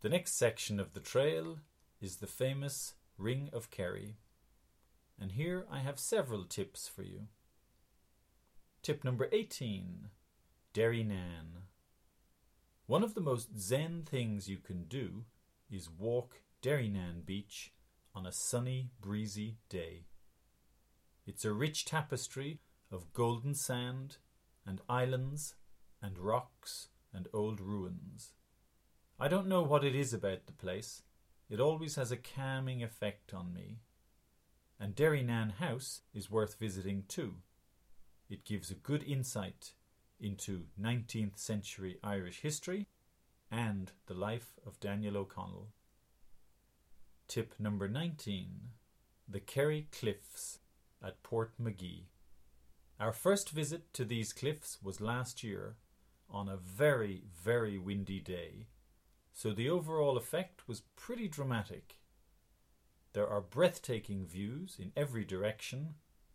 The next section of the trail is the famous Ring of Kerry. And here I have several tips for you. Tip number 18 Derrynane. One of the most zen things you can do is walk Derrynane Beach on a sunny, breezy day. It's a rich tapestry of golden sand and islands and rocks and old ruins. I don't know what it is about the place. It always has a calming effect on me. And Derrynane House is worth visiting too. It gives a good insight into 19th century Irish history and the life of Daniel O'Connell. Tip number 19 The Kerry Cliffs at Portmagee. Our first visit to these cliffs was last year on a very, very windy day so the overall effect was pretty dramatic. There are breathtaking views in every direction,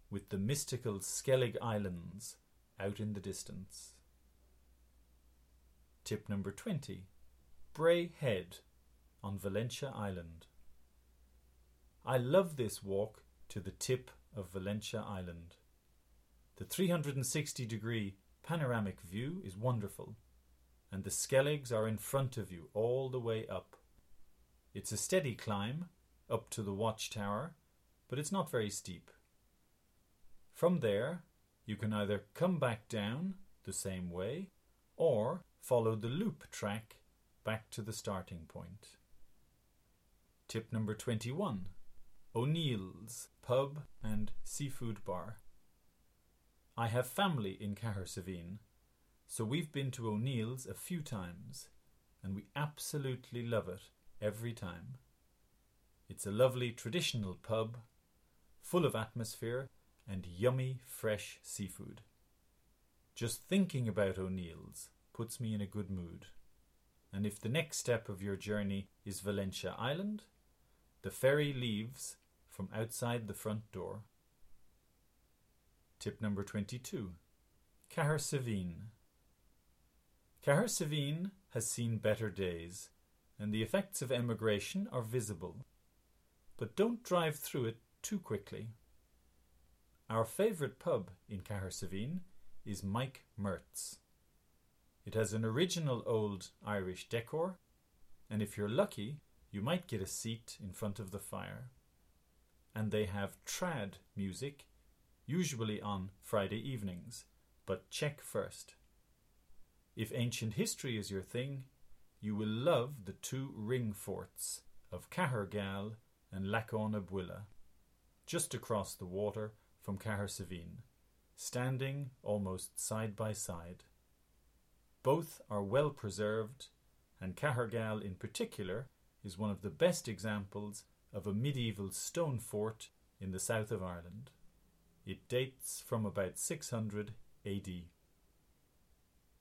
with the mystical Skellig Islands out in the distance. Tip number 20 Bray Head on Valentia Island. I love this walk to the tip of Valentia Island. The 360 degree panoramic view is wonderful and the Skelligs are in front of you all the way up. It's a steady climb up to the watchtower, but it's not very steep. From there, you can either come back down the same way or follow the loop track back to the starting point. Tip number 21 O'Neill's Pub and Seafood Bar. I have family in Cahersiveen so we've been to O'Neill's a few times, and we absolutely love it every time. It's a lovely traditional pub, full of atmosphere and yummy fresh seafood. Just thinking about O'Neill's puts me in a good mood. And if the next step of your journey is Valentia Island, the ferry leaves from outside the front door. Tip number 22 Cahersiveen Cahersiveen has seen better days, and the effects of emigration are visible. But don't drive through it too quickly. Our favourite pub in Cahersiveen is Mike Murt's. It has an original old Irish decor, and if you're lucky, you might get a seat in front of the fire. And they have trad music, usually on Friday evenings, but check first. If ancient history is your thing, you will love the two ring forts of Cahergal and Leacanabuaile, just across the water from Cahersiveen, standing almost side by side. Both are well preserved, and Cahergal in particular is one of the best examples of a medieval stone fort in the south of Ireland. It dates from about 600 AD.